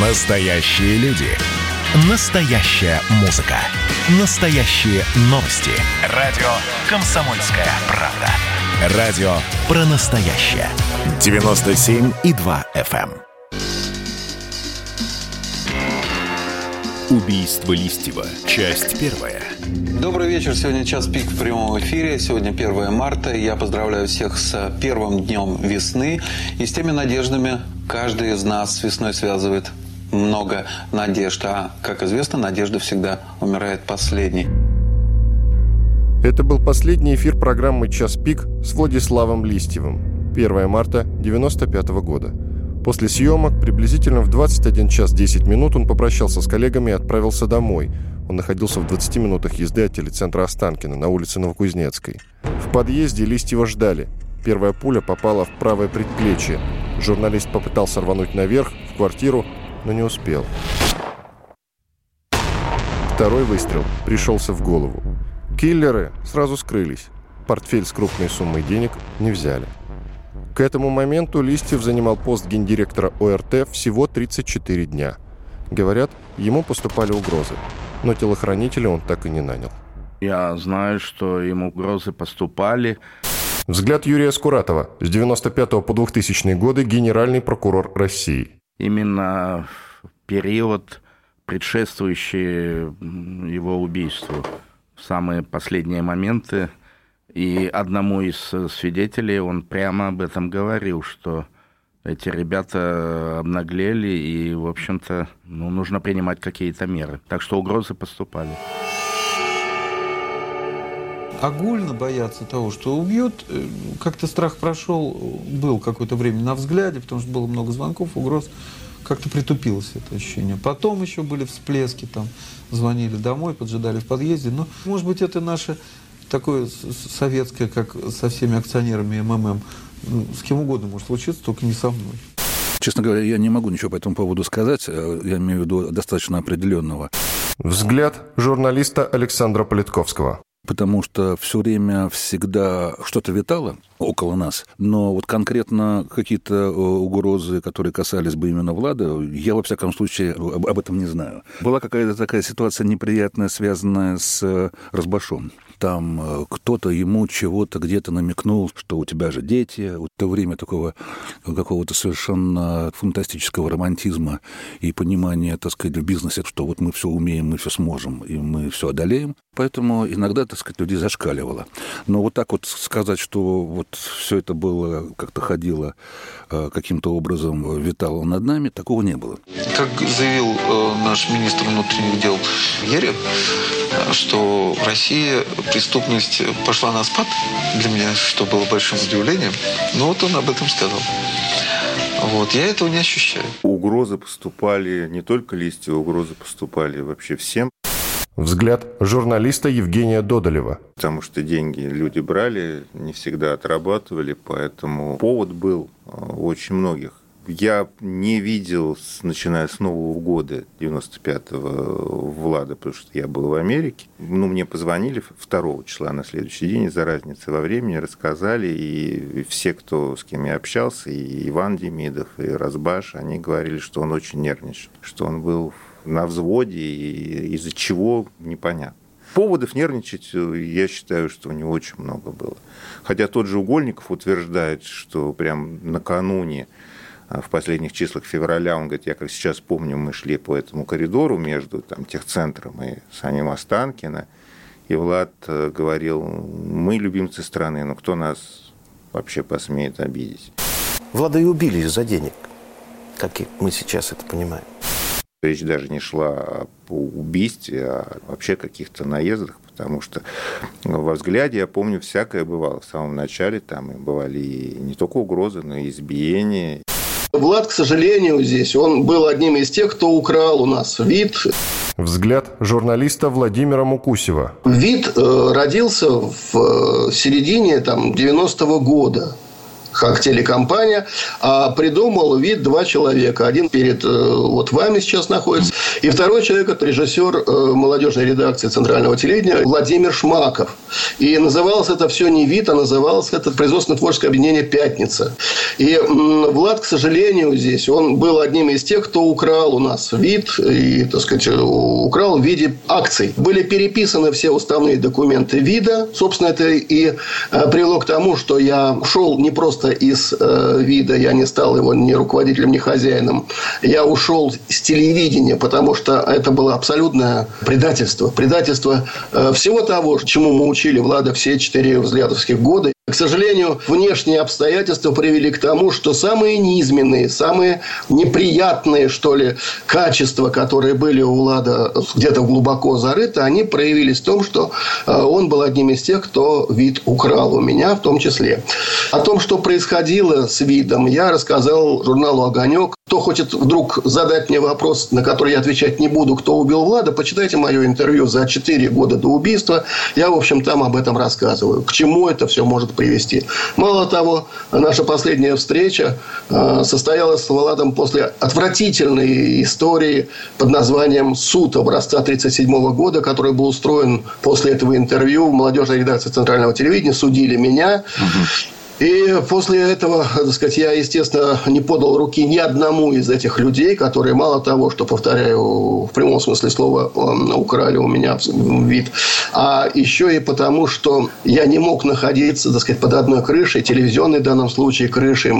Настоящие люди. Настоящая музыка. Настоящие новости. Радио «Комсомольская правда». Радио про настоящее. 97,2 FM. Убийство Листьева. Часть первая. Добрый вечер. Сегодня час пик в прямом эфире. Сегодня 1 марта. Я поздравляю всех с первым днем весны и с теми надеждами, каждый из нас с весной связывает много надежд. А, как известно, надежда всегда умирает последней. Это был последний эфир программы «Час пик» с Владиславом Листьевым. 1 марта 1995 года. После съемок приблизительно в 21 час 10 минут он попрощался с коллегами и отправился домой. Он находился в 20 минутах езды от телецентра Останкина на улице Новокузнецкой. В подъезде Листьева ждали. Первая пуля попала в правое предплечье. Журналист попытался рвануть наверх, в квартиру, но не успел. Второй выстрел пришелся в голову. Киллеры сразу скрылись. Портфель с крупной суммой денег не взяли. К этому моменту Листьев занимал пост гендиректора ОРТ всего 34 дня. Говорят, ему поступали угрозы, но телохранителя он так и не нанял. Я знаю, что ему угрозы поступали. Взгляд Юрия Скуратова. С 95 по 2000 годы генеральный прокурор России именно период, предшествующий его убийству, самые последние моменты. И одному из свидетелей он прямо об этом говорил, что эти ребята обнаглели, и, в общем-то, ну, нужно принимать какие-то меры. Так что угрозы поступали. Огульно бояться того, что убьют, э, как-то страх прошел, был какое-то время на взгляде, потому что было много звонков, угроз. Как-то притупилось это ощущение. Потом еще были всплески, там звонили домой, поджидали в подъезде. Но, может быть, это наше такое советское, как со всеми акционерами МММ. Ну, с кем угодно может случиться, только не со мной. Честно говоря, я не могу ничего по этому поводу сказать. Э, я имею в виду достаточно определенного. Взгляд журналиста Александра Политковского потому что все время всегда что-то витало около нас, но вот конкретно какие-то э, угрозы, которые касались бы именно Влада, я, во всяком случае, об, этом не знаю. Была какая-то такая ситуация неприятная, связанная с э, Разбашом там э, кто-то ему чего-то где-то намекнул, что у тебя же дети. В то время такого какого-то совершенно фантастического романтизма и понимания, так сказать, в бизнесе, что вот мы все умеем, мы все сможем, и мы все одолеем. Поэтому иногда, так сказать, людей зашкаливало. Но вот так вот сказать, что вот все это было, как-то ходило э, каким-то образом, витало над нами, такого не было. Как заявил э, наш министр внутренних дел Ерев, что в России преступность пошла на спад. Для меня, что было большим удивлением. Но вот он об этом сказал. Вот, я этого не ощущаю. Угрозы поступали не только листья, угрозы поступали вообще всем. Взгляд журналиста Евгения Додолева. Потому что деньги люди брали, не всегда отрабатывали, поэтому повод был э, очень многих я не видел, начиная с Нового года 95-го Влада, потому что я был в Америке. Ну, мне позвонили 2 числа на следующий день из-за разницы во времени, рассказали, и все, кто с кем я общался, и Иван Демидов, и Разбаш, они говорили, что он очень нервничал, что он был на взводе, и из-за чего непонятно. Поводов нервничать, я считаю, что у него очень много было. Хотя тот же Угольников утверждает, что прям накануне в последних числах февраля, он говорит, я как сейчас помню, мы шли по этому коридору между там, техцентром и Санем Останкино, и Влад э, говорил, мы любимцы страны, но кто нас вообще посмеет обидеть? Влада и убили из-за денег, как мы сейчас это понимаем. Речь даже не шла о убийстве, а вообще каких-то наездах, потому что во взгляде, я помню, всякое бывало. В самом начале там и бывали и не только угрозы, но и избиения. Влад, к сожалению, здесь, он был одним из тех, кто украл у нас вид. Взгляд журналиста Владимира Мукусева. Вид э, родился в э, середине там, 90-го года. Как телекомпания, а придумал вид два человека. Один перед э, вот вами сейчас находится, и второй человек – это режиссер э, молодежной редакции Центрального телевидения Владимир Шмаков. И называлось это все не вид, а называлось это производственно-творческое объединение «Пятница». И Влад, к сожалению, здесь, он был одним из тех, кто украл у нас вид и, так сказать, украл в виде акций. Были переписаны все уставные документы вида. Собственно, это и э, привело к тому, что я ушел не просто из э, вида, я не стал его ни руководителем, ни хозяином. Я ушел с телевидения, потому что это было абсолютное предательство. Предательство э, всего того, чему мы учили Влада все четыре взглядовских года. К сожалению, внешние обстоятельства привели к тому, что самые низменные, самые неприятные, что ли, качества, которые были у Влада где-то глубоко зарыты, они проявились в том, что э, он был одним из тех, кто вид украл у меня в том числе. О том, что происходило с видом, я рассказал журналу «Огонек». Кто хочет вдруг задать мне вопрос, на который я отвечать не буду, кто убил Влада, почитайте мое интервью за 4 года до убийства. Я, в общем, там об этом рассказываю. К чему это все может привести. Мало того, наша последняя встреча э, состоялась с Владом после отвратительной истории под названием «Суд» образца 1937 года, который был устроен после этого интервью в молодежной редакции Центрального телевидения. Судили меня. Угу. И после этого, так сказать, я, естественно, не подал руки ни одному из этих людей, которые мало того, что, повторяю, в прямом смысле слова украли у меня вид, а еще и потому, что я не мог находиться, так сказать, под одной крышей, телевизионной в данном случае крышей,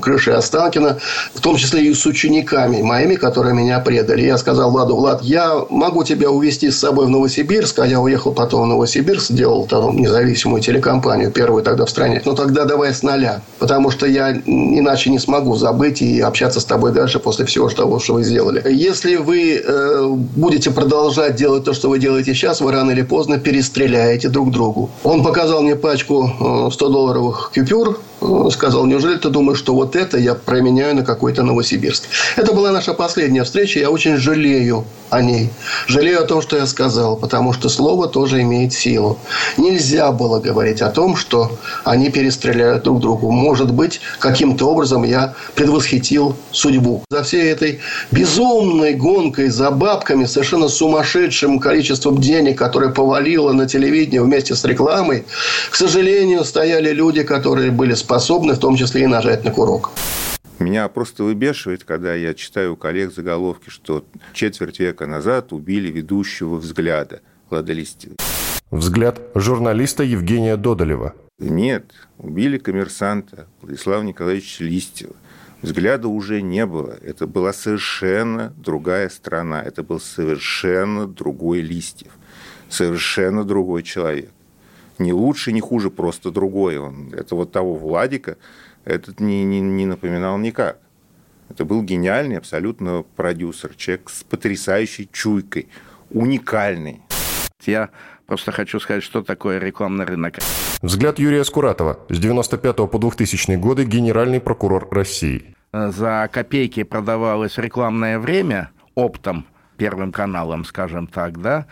крышей Останкина, в том числе и с учениками моими, которые меня предали. Я сказал Владу, Влад, я могу тебя увезти с собой в Новосибирск, а я уехал потом в Новосибирск, сделал там независимую телекомпанию, первую тогда в стране. Но тогда давай новое с нуля. Потому что я иначе не смогу забыть и общаться с тобой дальше после всего того, что вы сделали. Если вы э, будете продолжать делать то, что вы делаете сейчас, вы рано или поздно перестреляете друг другу. Он показал мне пачку э, 100-долларовых купюр, э, сказал, неужели ты думаешь, что вот это я променяю на какой-то Новосибирск? Это была наша последняя встреча, я очень жалею о ней. Жалею о том, что я сказал, потому что слово тоже имеет силу. Нельзя было говорить о том, что они перестреляют друг другу. Может быть, каким-то образом я предвосхитил судьбу. За всей этой безумной гонкой за бабками, совершенно сумасшедшим количеством денег, которое повалило на телевидение вместе с рекламой, к сожалению, стояли люди, которые были способны в том числе и нажать на курок. Меня просто выбешивает, когда я читаю у коллег заголовки, что четверть века назад убили ведущего взгляда Влада Взгляд журналиста Евгения Додолева. Нет, убили коммерсанта Владислава Николаевича Листьева. Взгляда уже не было. Это была совершенно другая страна. Это был совершенно другой Листьев. Совершенно другой человек. Не лучше, не хуже, просто другой. Он, это вот того Владика, этот не, не, не напоминал никак. Это был гениальный абсолютно продюсер, человек с потрясающей чуйкой, уникальный. Я просто хочу сказать, что такое рекламный рынок. Взгляд Юрия Скуратова. С 95 по 2000 годы генеральный прокурор России. За копейки продавалось рекламное время оптом, первым каналом, скажем так, да,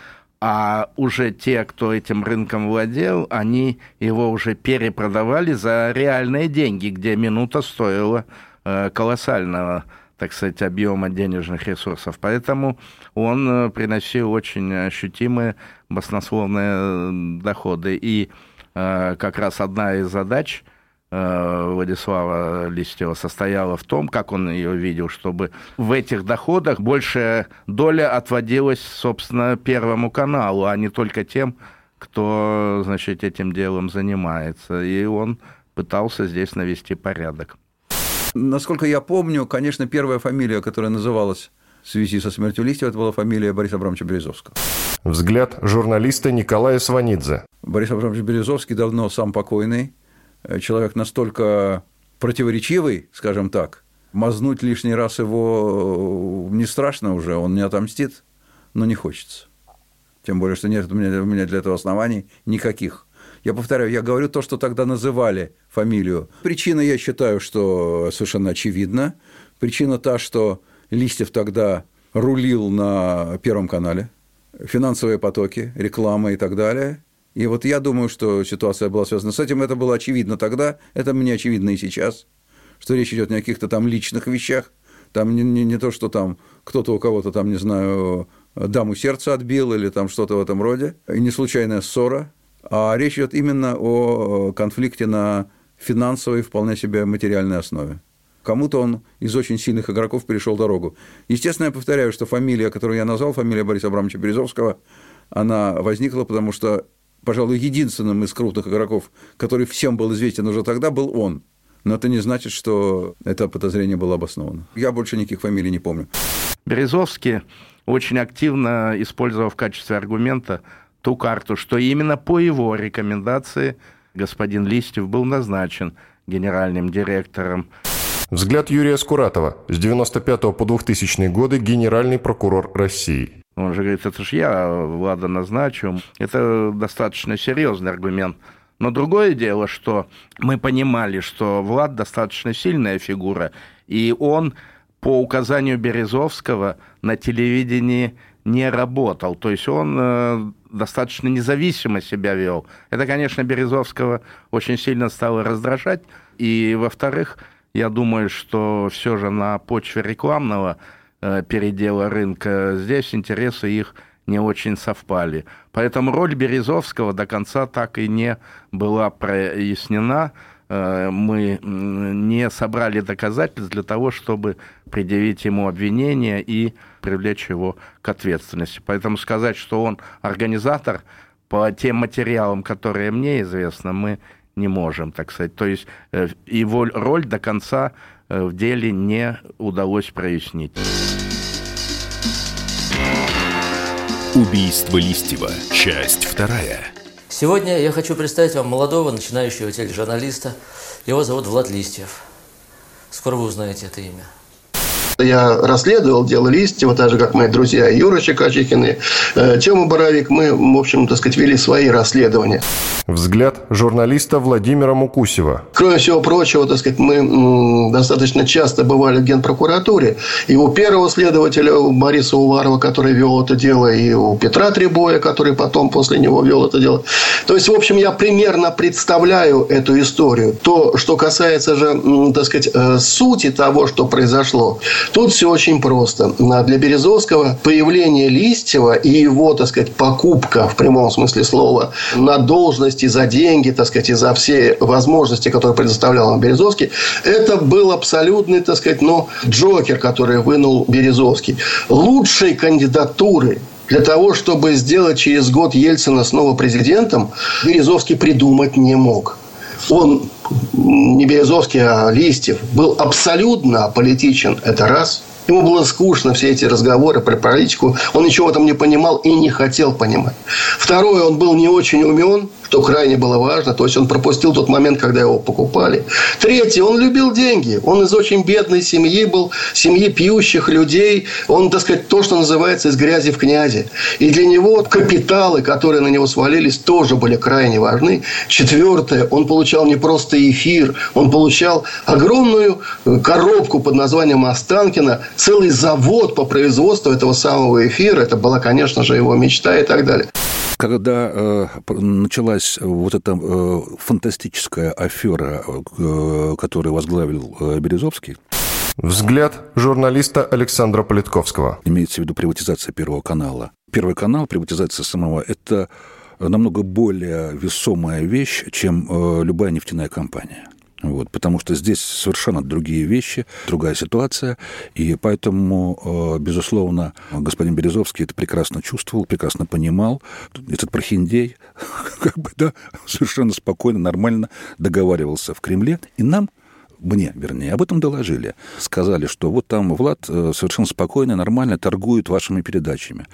а уже те, кто этим рынком владел, они его уже перепродавали за реальные деньги, где минута стоила э, колоссального так сказать, объема денежных ресурсов. Поэтому он э, приносил очень ощутимые баснословные э, доходы. И как раз одна из задач – Владислава Листьева состояла в том, как он ее видел, чтобы в этих доходах большая доля отводилась, собственно, Первому каналу, а не только тем, кто, значит, этим делом занимается. И он пытался здесь навести порядок. Насколько я помню, конечно, первая фамилия, которая называлась в связи со смертью Листьева, это была фамилия Бориса Абрамовича Березовского. Взгляд журналиста Николая Сванидзе. Борис Абрамович Березовский давно сам покойный, Э, человек настолько противоречивый, скажем так, мазнуть лишний раз его э, не страшно уже, он не отомстит, но не хочется. Тем более, что нет у меня, у меня для этого оснований никаких. Я повторяю, я говорю то, что тогда называли фамилию. Причина, я считаю, что совершенно очевидна. Причина та, что Листьев тогда рулил на Первом канале, финансовые потоки, реклама и так далее. И вот я думаю, что ситуация была связана с этим. Это было очевидно тогда, это мне очевидно и сейчас, что речь идет не о каких-то там личных вещах, там не, не, не то, что там кто-то у кого-то там, не знаю, даму сердца отбил или там что-то в этом роде, и не случайная ссора, а речь идет именно о конфликте на финансовой, вполне себе материальной основе. Кому-то он из очень сильных игроков перешел дорогу. Естественно, я повторяю, что фамилия, которую я назвал, фамилия Бориса Абрамовича Березовского, она возникла, потому что, пожалуй, единственным из крупных игроков, который всем был известен уже тогда, был он. Но это не значит, что это подозрение было обосновано. Я больше никаких фамилий не помню. Березовский очень активно использовал в качестве аргумента ту карту, что именно по его рекомендации господин Листьев был назначен генеральным директором. Взгляд Юрия Скуратова. С 95 по 2000 годы генеральный прокурор России. Он же говорит, это же я Влада назначу. Это достаточно серьезный аргумент. Но другое дело, что мы понимали, что Влад достаточно сильная фигура, и он по указанию Березовского на телевидении не работал. То есть он э, достаточно независимо себя вел. Это, конечно, Березовского очень сильно стало раздражать. И, во-вторых, я думаю, что все же на почве рекламного передела рынка здесь интересы их не очень совпали. Поэтому роль Березовского до конца так и не была прояснена. Э, мы не собрали доказательств для того, чтобы предъявить ему обвинение и привлечь его к ответственности. Поэтому сказать, что он организатор, по тем материалам, которые мне известны, мы не можем, так сказать. То есть э, его роль до конца э, в деле не удалось прояснить. Убийство Листьева. Часть вторая. Сегодня я хочу представить вам молодого начинающего тележурналиста. Его зовут Влад Листьев. Скоро вы узнаете это имя. Я расследовал дело Листьева, так же, как мои друзья Юра Чекачихин и э, Тёма Боровик. Мы, в общем, так сказать, вели свои расследования. Взгляд журналиста Владимира Мукусева. Кроме всего прочего, так сказать, мы достаточно часто бывали в Генпрокуратуре. И у первого следователя у Бориса Уварова, который вел это дело, и у Петра Требоя, который потом после него вел это дело. То есть, в общем, я примерно представляю эту историю. То, что касается же, так сказать, э, сути того, что произошло, Тут все очень просто. Для Березовского появление Листьева и его, так сказать, покупка в прямом смысле слова на должности за деньги, так сказать, и за все возможности, которые предоставлял нам Березовский, это был абсолютный, так сказать, ну, Джокер, который вынул Березовский. Лучшей кандидатуры для того, чтобы сделать через год Ельцина снова президентом, Березовский придумать не мог. Он не Березовский, а Листьев, был абсолютно аполитичен. Это раз – Ему было скучно все эти разговоры про политику. Он ничего этом не понимал и не хотел понимать. Второе, он был не очень умен, что крайне было важно. То есть, он пропустил тот момент, когда его покупали. Третье, он любил деньги. Он из очень бедной семьи был, семьи пьющих людей. Он, так сказать, то, что называется из грязи в князи. И для него капиталы, которые на него свалились, тоже были крайне важны. Четвертое, он получал не просто эфир, он получал огромную коробку под названием Останкина целый завод по производству этого самого эфира. Это была, конечно же, его мечта и так далее. Когда э, началась вот эта э, фантастическая афера, э, которую возглавил э, Березовский, Взгляд журналиста Александра Политковского. Имеется в виду приватизация Первого канала. Первый канал, приватизация самого, это намного более весомая вещь, чем э, любая нефтяная компания. Вот, потому что здесь совершенно другие вещи, другая ситуация. И поэтому, э, безусловно, господин Березовский это прекрасно чувствовал, прекрасно понимал. Этот прохиндей как бы, да, совершенно спокойно, нормально договаривался в Кремле. И нам мне, вернее, об этом доложили. Сказали, что вот там Влад э, совершенно спокойно, нормально торгует вашими передачами.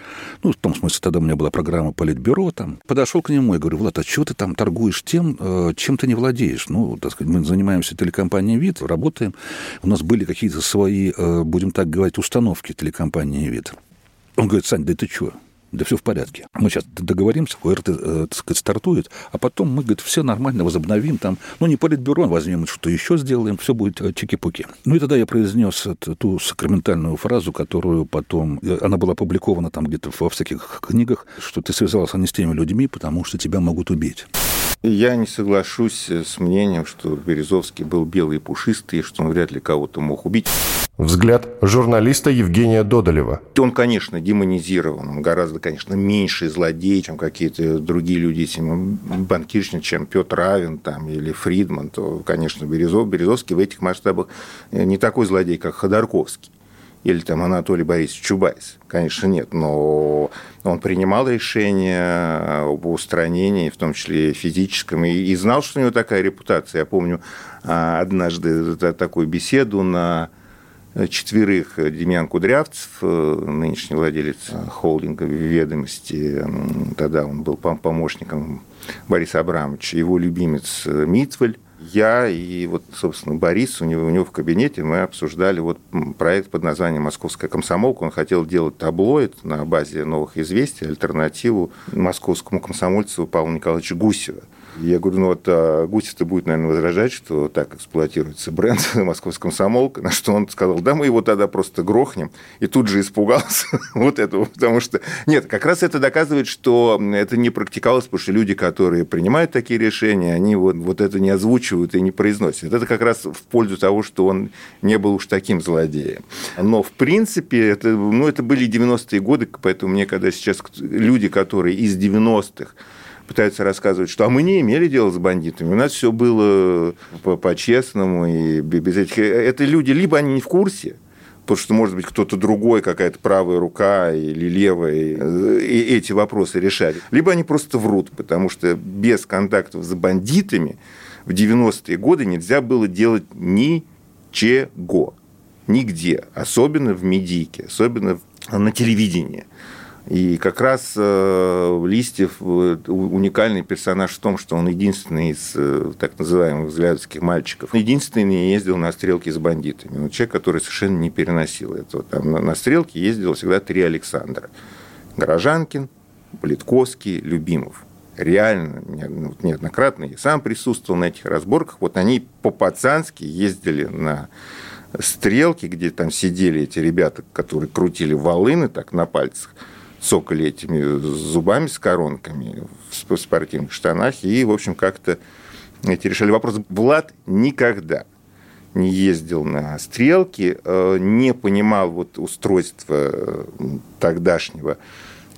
Ну, в том смысле, тогда у меня была программа Политбюро, там. Подошел к нему и говорю, Влад, а чего ты там торгуешь тем, э, чем ты не владеешь? Ну, так сказать, мы занимаемся телекомпанией «Вид», работаем. У нас были какие-то свои, э, будем так говорить, установки телекомпании «Вид». Он говорит, Сань, да ты чего? Да все в порядке. Мы сейчас договоримся, ОРТ, э, так сказать, стартует, а потом мы, говорит, все нормально возобновим там, ну, не политбюро, возьмем, что еще сделаем, все будет э, чики-пуки. Ну, и тогда я произнес ту сакраментальную фразу, которую потом, э, она была опубликована там где-то во всяких книгах, что ты связался не с теми людьми, потому что тебя могут убить. Я не соглашусь с мнением, что Березовский был белый и пушистый, и что он вряд ли кого-то мог убить. Взгляд журналиста Евгения Додолева. Он, конечно, демонизирован. Он гораздо, конечно, меньший злодей, чем какие-то другие люди, чем банкирщик, чем Петр Равин там, или Фридман. То, конечно, Березов, Березовский в этих масштабах не такой злодей, как Ходорковский или там Анатолий Борисович Чубайс. Конечно, нет, но он принимал решения об устранении, в том числе физическом, и, и знал, что у него такая репутация. Я помню а, однажды такую беседу на четверых Демьян Кудрявцев, э, нынешний владелец холдинга «Ведомости», тогда он был помощником Бориса Абрамовича, его любимец Митвель, я и вот, собственно, Борис, у него, у него в кабинете мы обсуждали вот проект под названием «Московская комсомолка». Он хотел делать таблоид на базе новых известий, альтернативу московскому комсомольцу Павлу Николаевичу Гусева. Я говорю, ну вот а Гусев-то будет, наверное, возражать, что так эксплуатируется бренд «Московская комсомолка», на что он сказал, да мы его тогда просто грохнем, и тут же испугался вот этого, потому что... Нет, как раз это доказывает, что это не практиковалось, потому что люди, которые принимают такие решения, они вот, вот это не озвучивают и не произносят. Это как раз в пользу того, что он не был уж таким злодеем. Но, в принципе, это, ну, это были 90-е годы, поэтому мне, когда сейчас люди, которые из 90-х пытаются рассказывать, что а мы не имели дела с бандитами, у нас все было по-честному и без этих... Это люди, либо они не в курсе, потому что, может быть, кто-то другой, какая-то правая рука или левая, и эти вопросы решали. Либо они просто врут, потому что без контактов с бандитами в 90-е годы нельзя было делать ничего. Нигде. Особенно в медийке, особенно на телевидении. И как раз э, Листьев э, уникальный персонаж в том, что он единственный из э, так называемых взглядовских мальчиков, единственный не ездил на стрелки с бандитами. Он человек, который совершенно не переносил этого. Там на, стрелке ездил всегда три Александра. Горожанкин, Политковский, Любимов. Реально, ну, неоднократно я сам присутствовал на этих разборках. Вот они по-пацански ездили на стрелки, где там сидели эти ребята, которые крутили волыны так на пальцах цокали этими зубами с коронками в спортивных штанах и, в общем, как-то эти решали вопрос. Влад никогда не ездил на стрелки, э, не понимал вот устройства э, тогдашнего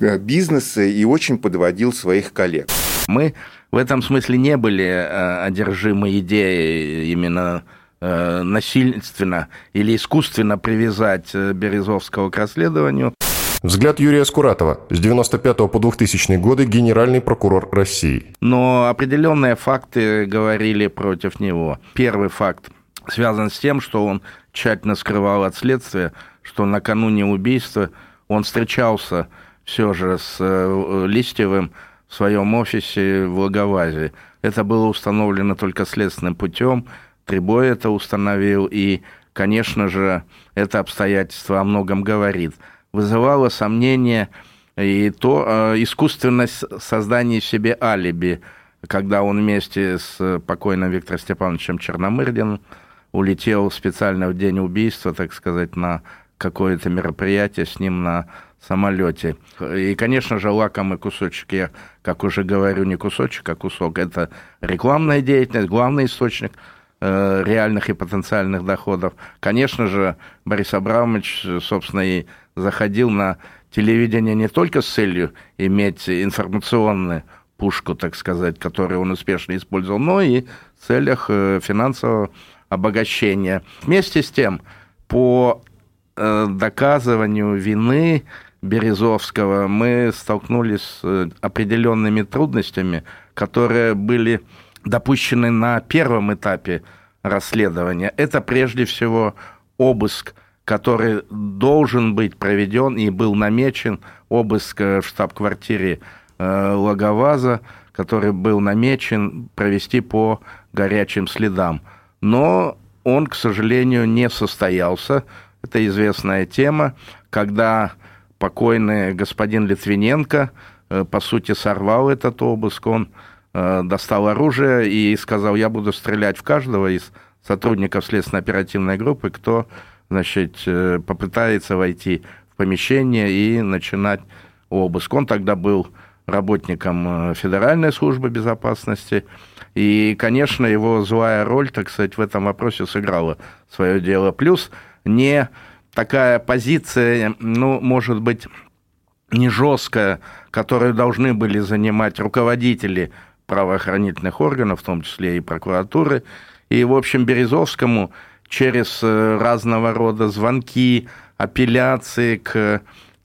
э, бизнеса и очень подводил своих коллег. Мы в этом смысле не были одержимы идеей именно насильственно или искусственно привязать Березовского к расследованию. Взгляд Юрия Скуратова. С 95 по 2000 годы генеральный прокурор России. Но определенные факты говорили против него. Первый факт связан с тем, что он тщательно скрывал от следствия, что накануне убийства он встречался все же с э, Листьевым в своем офисе в Лаговазе. Это было установлено только следственным путем. Трибой это установил, и, конечно же, это обстоятельство о многом говорит – вызывало сомнение и то э, искусственность создания себе алиби, когда он вместе с покойным Виктором Степановичем Черномырдиным улетел специально в день убийства, так сказать, на какое-то мероприятие с ним на самолете. И, конечно же, лакомый кусочек, я, как уже говорю, не кусочек, а кусок, это рекламная деятельность, главный источник реальных и потенциальных доходов. Конечно же, Борис Абрамович, собственно, и заходил на телевидение не только с целью иметь информационную пушку, так сказать, которую он успешно использовал, но и в целях э, финансового обогащения. Вместе с тем, по э, доказыванию вины Березовского мы столкнулись с э, определенными трудностями, которые были допущены на первом этапе расследования. Это прежде всего обыск который должен быть проведен и был намечен обыск э, в штаб-квартире э, Лаговаза, который был намечен провести по горячим следам. Но он, к сожалению, не состоялся. Это известная тема, когда покойный господин Литвиненко, по сути, сорвал этот обыск. Он достал оружие и сказал, я буду стрелять в каждого из сотрудников следственно-оперативной группы, кто значит, попытается войти в помещение и начинать обыск. Он тогда был работником Федеральной службы безопасности, и, конечно, его злая роль, так сказать, в этом вопросе сыграла свое дело. Плюс не такая позиция, ну, может быть, не жесткая, которую должны были занимать руководители правоохранительных органов, в том числе и прокуратуры. И, в общем, Березовскому через э, разного рода звонки, апелляции к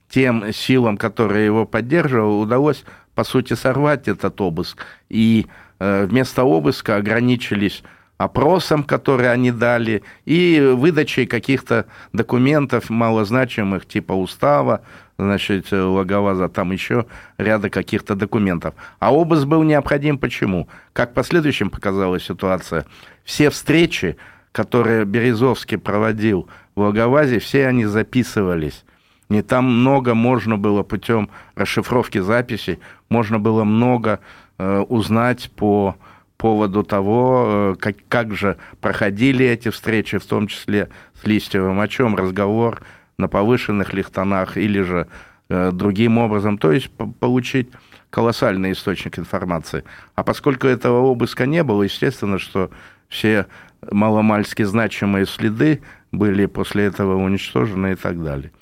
тем силам, которые его поддерживали, удалось, по сути, сорвать этот обыск. И э, вместо обыска ограничились опросом, который они дали, и выдачей каких-то документов малозначимых, типа устава, значит, логоваза, там еще ряда каких-то документов. А обыск был необходим почему? Как в последующем показала ситуация, все встречи, которые Березовский проводил в Логовазе, все они записывались. И там много можно было путем расшифровки записей, можно было много э, узнать по поводу того, э, как, как же проходили эти встречи, в том числе с Листьевым, о чем разговор на повышенных лихтонах или же э, другим образом, то есть получить колоссальный источник информации. А поскольку этого обыска не было, естественно, что все маломальски значимые следы были после этого уничтожены и так далее.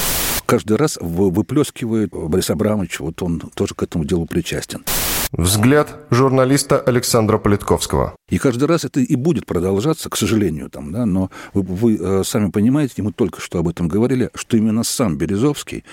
Каждый раз выплескивает Борис Абрамович, вот он тоже к этому делу причастен. Взгляд журналиста Александра Политковского. И каждый раз это и будет продолжаться, к сожалению, там, да, но вы, вы э, сами понимаете, мы только что об этом говорили, что именно сам Березовский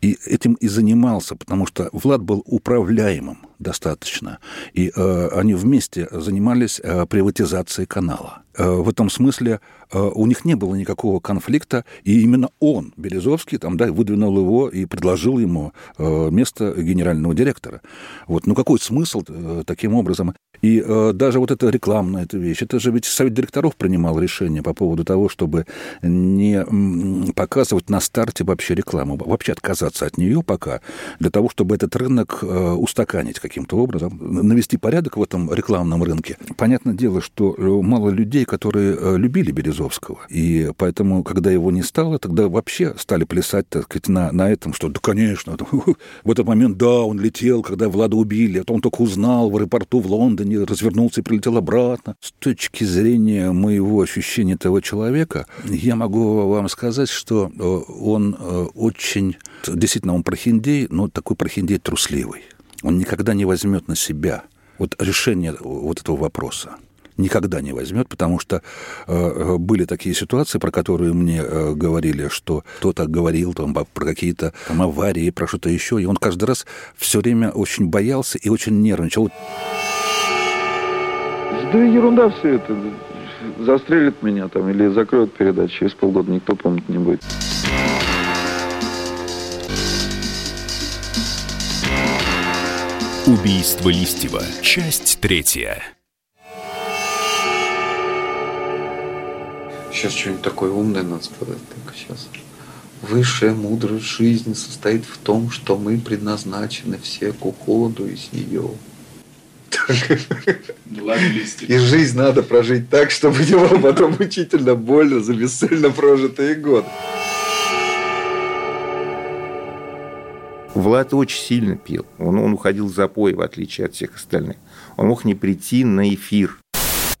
и этим и занимался, потому что Влад был управляемым достаточно, и э, они вместе занимались э, приватизацией канала. Э, в этом смысле э, у них не было никакого конфликта, и именно он, Березовский, там, да, выдвинул его и предложил ему э, место генерального директора. Вот. Ну какой смысл таким образом? И э, даже вот эта рекламная эта вещь, это же ведь совет директоров принимал решение по поводу того, чтобы не показывать на старте вообще рекламу, вообще отказаться от нее пока, для того, чтобы этот рынок э, устаканить каким-то образом, навести порядок в этом рекламном рынке. Понятное дело, что мало людей, которые э, любили Березовского, и поэтому, когда его не стало, тогда вообще стали плясать, так сказать, на, на этом, что да, конечно, в этот момент, да, он летел, когда Влада убили, это он только узнал в аэропорту в Лондоне, не развернулся и прилетел обратно. С точки зрения моего ощущения этого человека, я могу вам сказать, что э, он э, очень... Действительно, он прохиндей, но такой прохиндей трусливый. Он никогда не возьмет на себя вот решение вот этого вопроса никогда не возьмет, потому что э, были такие ситуации, про которые мне э, говорили, что кто-то говорил там, про какие-то там, аварии, про что-то еще, и он каждый раз все время очень боялся и очень нервничал. Да ерунда все это. Застрелят меня там или закроют передачу. Через полгода никто помнить не будет. Убийство Листьева. Часть третья. Сейчас что-нибудь такое умное надо сказать. Так, сейчас. Высшая мудрость жизни состоит в том, что мы предназначены все к уходу из нее. И жизнь надо прожить так, чтобы не было потом мучительно больно за бесцельно прожитые годы. Влад очень сильно пил. Он, он уходил в запой, в отличие от всех остальных. Он мог не прийти на эфир.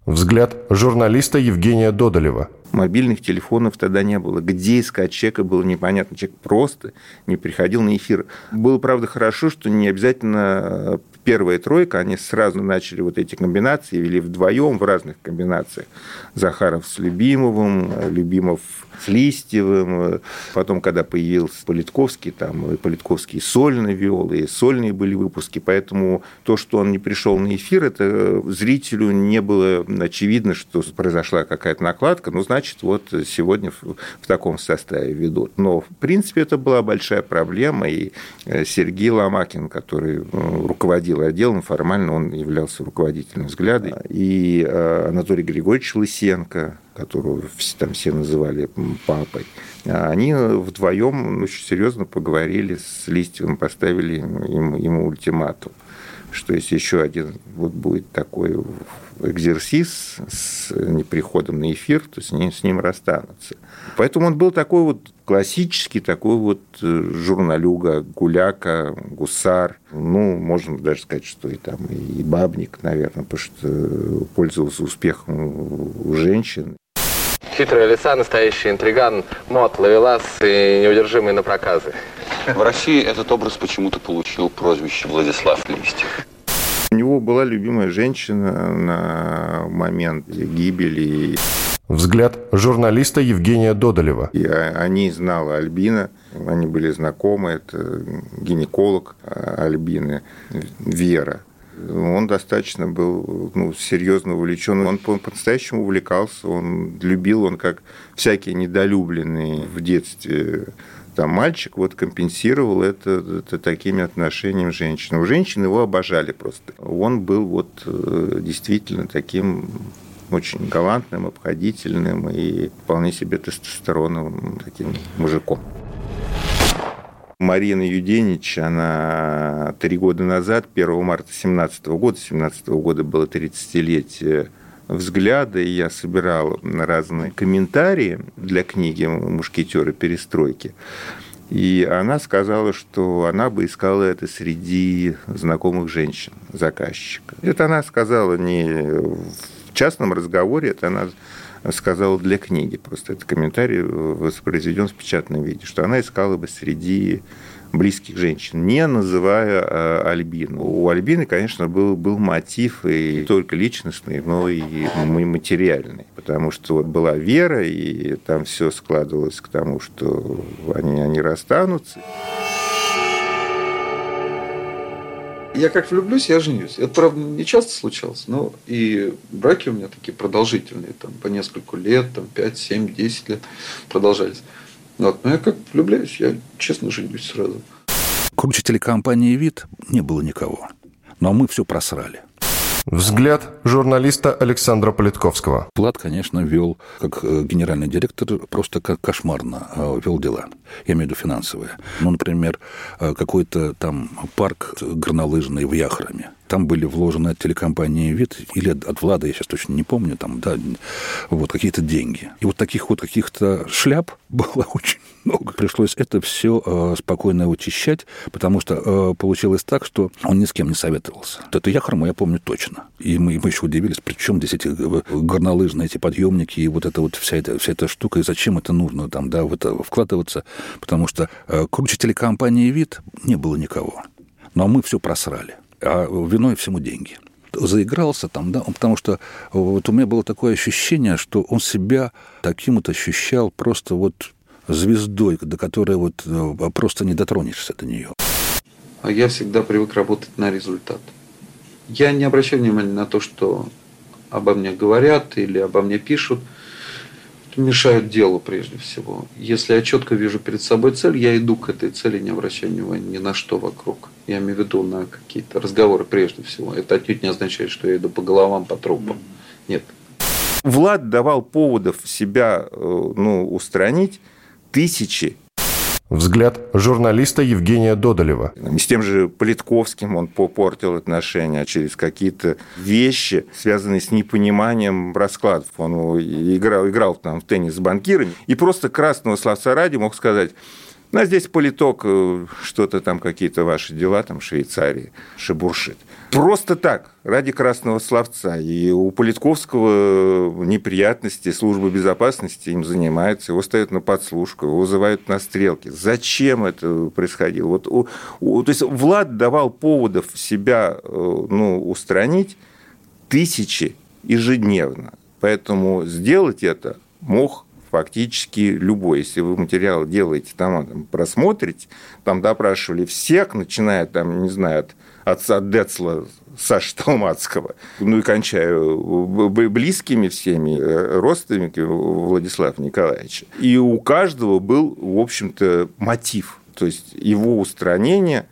Взгляд журналиста Евгения Додолева. Мобильных телефонов тогда не было. Где искать человека, было непонятно. Человек просто не приходил на эфир. Было, правда, хорошо, что не обязательно первая тройка, они сразу начали вот эти комбинации, вели вдвоем в разных комбинациях. Захаров с Любимовым, Любимов с Листьевым. Потом, когда появился Политковский, там Политковский сольно вел, и сольные были выпуски. Поэтому то, что он не пришел на эфир, это зрителю не было очевидно, что произошла какая-то накладка. Ну, значит, вот сегодня в, в таком составе ведут. Но, в принципе, это была большая проблема. И Сергей Ломакин, который руководил руководил отделом, формально он являлся руководителем взгляда. И э, Анатолий Григорьевич Лысенко, которого там все называли папой, они вдвоем очень серьезно поговорили с Листьевым, поставили ему, ему ультиматум что если еще один вот будет такой экзерсис с неприходом на эфир, то с ним, с ним расстанутся. Поэтому он был такой вот классический, такой вот э, журналюга, гуляка, гусар. Ну, можно даже сказать, что и там и бабник, наверное, потому что пользовался успехом у женщин. Хитрая лиса, настоящий интриган, мод, ловелас и неудержимый на проказы. В России этот образ почему-то получил прозвище Владислав Листьев. У него была любимая женщина на момент гибели. Взгляд журналиста Евгения Додолева. И о ней знала Альбина, они были знакомы, это гинеколог Альбины, Вера. Он достаточно был ну, серьезно увлечен. Он по-настоящему увлекался, он любил, он как всякие недолюбленные в детстве там мальчик вот компенсировал это, это такими отношениями женщины. У женщин его обожали просто. Он был вот э, действительно таким очень галантным, обходительным и вполне себе тестостероновым таким мужиком. Марина Юденич, она три года назад, 1 марта 17 года, 17 года было 30-летие взгляда, и я собирал разные комментарии для книги «Мушкетеры перестройки». И она сказала, что она бы искала это среди знакомых женщин, заказчика. Это она сказала не в частном разговоре, это она сказала для книги. Просто этот комментарий воспроизведен в печатном виде, что она искала бы среди близких женщин, не называя э, Альбину. У Альбины, конечно, был, был мотив и не только личностный, но и материальный, потому что вот была вера, и там все складывалось к тому, что они, они расстанутся. Я как влюблюсь, я женюсь. Это, правда, не часто случалось, но и браки у меня такие продолжительные, там, по несколько лет, там, 5, 7, 10 лет продолжались. Вот. Но я как влюбляюсь, я честно женюсь сразу. Круче телекомпании «Вид» не было никого. Но мы все просрали. Взгляд журналиста Александра Политковского. Влад, конечно, вел, как э, генеральный директор, просто как кошмарно э, вел дела. Я имею в виду финансовые. Ну, например, э, какой-то там парк горнолыжный в Яхраме там были вложены от телекомпании «Вид» или от, Влада, я сейчас точно не помню, там, да, вот какие-то деньги. И вот таких вот каких-то шляп было очень много. Пришлось это все э, спокойно вычищать, потому что э, получилось так, что он ни с кем не советовался. Вот эту Яхрому я помню точно. И мы, мы еще удивились, при чем здесь эти э, горнолыжные эти подъемники и вот эта вот вся эта, вся эта штука, и зачем это нужно там, да, в это вкладываться, потому что э, круче телекомпании «Вид» не было никого. Но мы все просрали а виной всему деньги заигрался там, да, потому что вот у меня было такое ощущение, что он себя таким вот ощущал просто вот звездой, до которой вот э, просто не дотронешься до нее. А я всегда привык работать на результат. Я не обращаю внимания на то, что обо мне говорят или обо мне пишут – мешают делу прежде всего. Если я четко вижу перед собой цель, я иду к этой цели, не обращая внимания ни на что вокруг. Я имею в виду на какие-то разговоры прежде всего. Это отнюдь не означает, что я иду по головам, по трупам. Нет. Влад давал поводов себя э, ну, устранить тысячи Взгляд журналиста Евгения Додолева. С тем же Политковским он попортил отношения через какие-то вещи, связанные с непониманием раскладов. Он играл, играл там в теннис с банкирами, и просто красного словца ради мог сказать, ну, здесь политок, э, что-то там, какие-то ваши дела, там, Швейцарии, шебуршит. Просто так, ради красного словца. И у Политковского неприятности, служба безопасности им занимается, его ставят на подслушку, его вызывают на стрелки. Зачем это происходило? Вот, у, у, то есть Влад давал поводов себя э, ну, устранить тысячи ежедневно. Поэтому сделать это мог фактически любой. Если вы материал делаете, там, там просмотрите, там допрашивали всех, начиная, там, не знаю, от отца Децла Саши Толмацкого, ну и кончая близкими всеми э, родственниками Владислава Николаевича. И у каждого был, в общем-то, мотив. То есть его устранения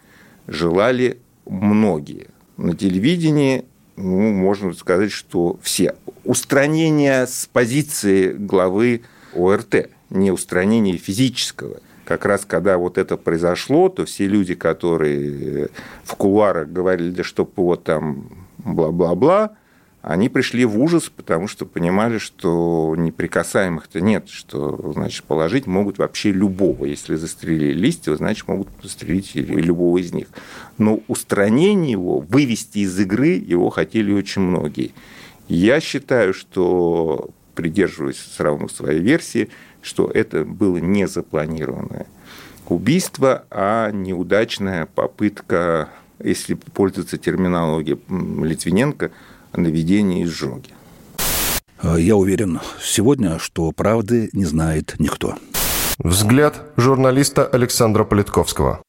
желали многие. на телевидении, ну, можно сказать, что все. Устранение с позиции главы ОРТ, не устранение физического. Как раз когда вот это произошло, то все люди, которые в кулуарах говорили, да чтоб вот там бла-бла-бла, они пришли в ужас, потому что понимали, что неприкасаемых-то нет, что, значит, положить могут вообще любого. Если застрелили листья, значит, могут застрелить любого из них. Но устранение его, вывести из игры его хотели очень многие. Я считаю, что, придерживаясь все равно своей версии, что это было не запланированное убийство, а неудачная попытка, если пользоваться терминологией Литвиненко – наведения изжоги. Я уверен сегодня, что правды не знает никто. Взгляд журналиста Александра Политковского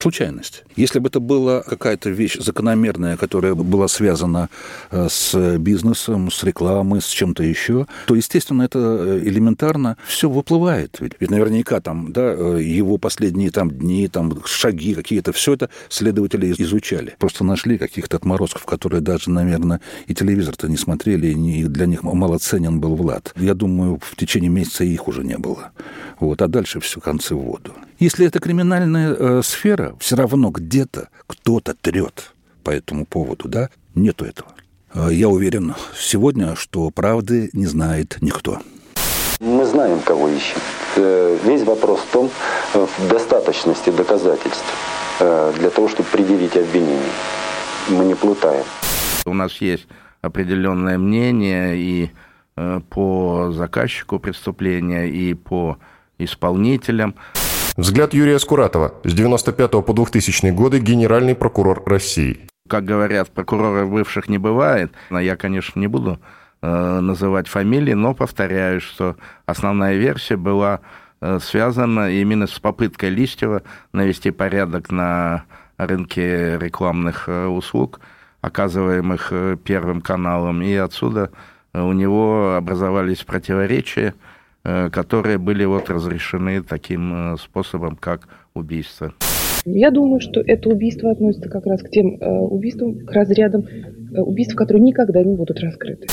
случайность. Если бы это была какая-то вещь закономерная, которая была связана э, с бизнесом, с рекламой, с чем-то еще, то, естественно, это э, элементарно все выплывает. Ведь, ведь наверняка там, да, э, его последние там дни, там шаги какие-то, все это следователи изучали. Просто нашли каких-то отморозков, которые даже, наверное, и телевизор-то не смотрели, и для них малоценен был Влад. Я думаю, в течение месяца их уже не было. Вот, а дальше все концы в воду. Если это криминальная э, сфера, все равно где-то кто-то трет по этому поводу, да? Нету этого. Э, я уверен сегодня, что правды не знает никто. Мы знаем, кого ищем. Э, весь вопрос в том, э, в достаточности доказательств для того, чтобы предъявить обвинение. Мы не плутаем. У нас есть определенное мнение и по заказчику преступления, и по исполнителям. Взгляд Юрия Скуратова. С 95 по 2000 годы генеральный прокурор России. Как говорят, прокуроров бывших не бывает. Я, конечно, не буду э, называть фамилии, но повторяю, что основная версия была э, связана именно с попыткой Листьева навести порядок на рынке рекламных э, услуг, оказываемых Первым каналом, и отсюда у него образовались противоречия – которые были вот разрешены таким э, способом, как убийство. Я думаю, что это убийство относится как раз к тем э, убийствам, к разрядам э, убийств, которые никогда не будут раскрыты.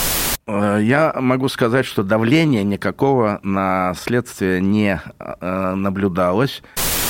Э, я могу сказать, что давления никакого на следствие не э, наблюдалось.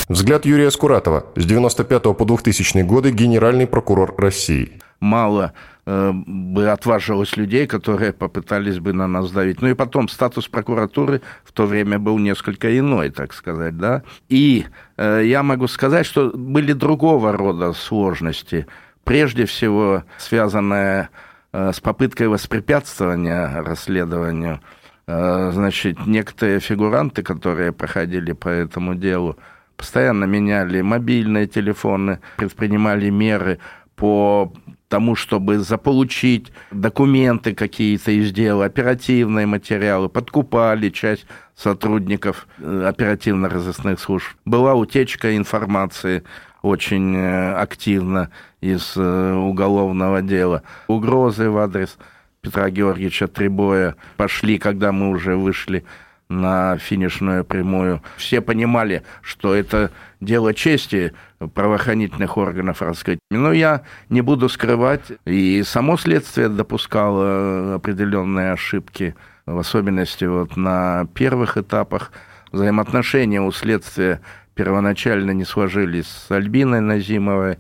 Взгляд Юрия Скуратова. С 95 по 2000 годы генеральный прокурор России. Мало Э, бы отважилось людей, которые попытались бы на нас давить. Ну и потом статус прокуратуры в то время был несколько иной, так сказать, да. И э, я могу сказать, что были другого рода сложности. Прежде всего, связанные э, с попыткой воспрепятствования расследованию. Э, значит, некоторые фигуранты, которые проходили по этому делу, постоянно меняли мобильные телефоны, предпринимали меры по тому, чтобы заполучить документы какие-то из дела, оперативные материалы, подкупали часть сотрудников э, оперативно-розыскных служб. Была утечка информации очень э, активно из э, уголовного дела. Угрозы в адрес Петра Георгиевича Требоя пошли, когда мы уже вышли на финишную прямую. Все понимали, что это дело чести правоохранительных органов раскрыть. Но я не буду скрывать, и само следствие допускало определенные ошибки, в особенности вот на первых этапах. Взаимоотношения у следствия первоначально не сложились с Альбиной Назимовой,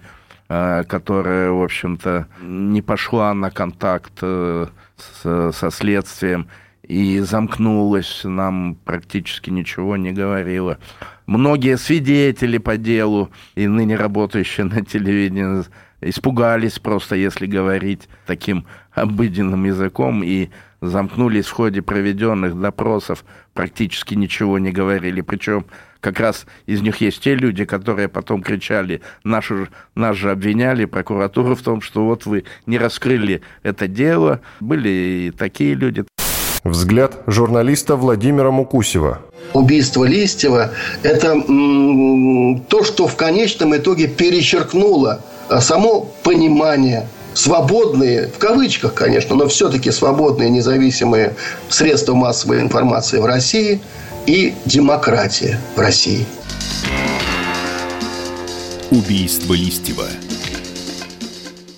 а, которая, в общем-то, не пошла на контакт э, со следствием и замкнулась, нам практически ничего не говорила. Многие свидетели по делу и ныне работающие на телевидении испугались просто, если говорить таким обыденным языком, и замкнулись в ходе проведенных допросов, практически ничего не говорили. Причем как раз из них есть те люди, которые потом кричали, нашу, нас же обвиняли, прокуратуру в том, что вот вы не раскрыли это дело. Были и такие люди. Взгляд журналиста Владимира Мукусева. Убийство Листьева – это то, что в конечном итоге перечеркнуло а, само понимание свободные, в кавычках, конечно, но все-таки свободные независимые средства массовой информации в России и демократия в России. Убийство Листьева.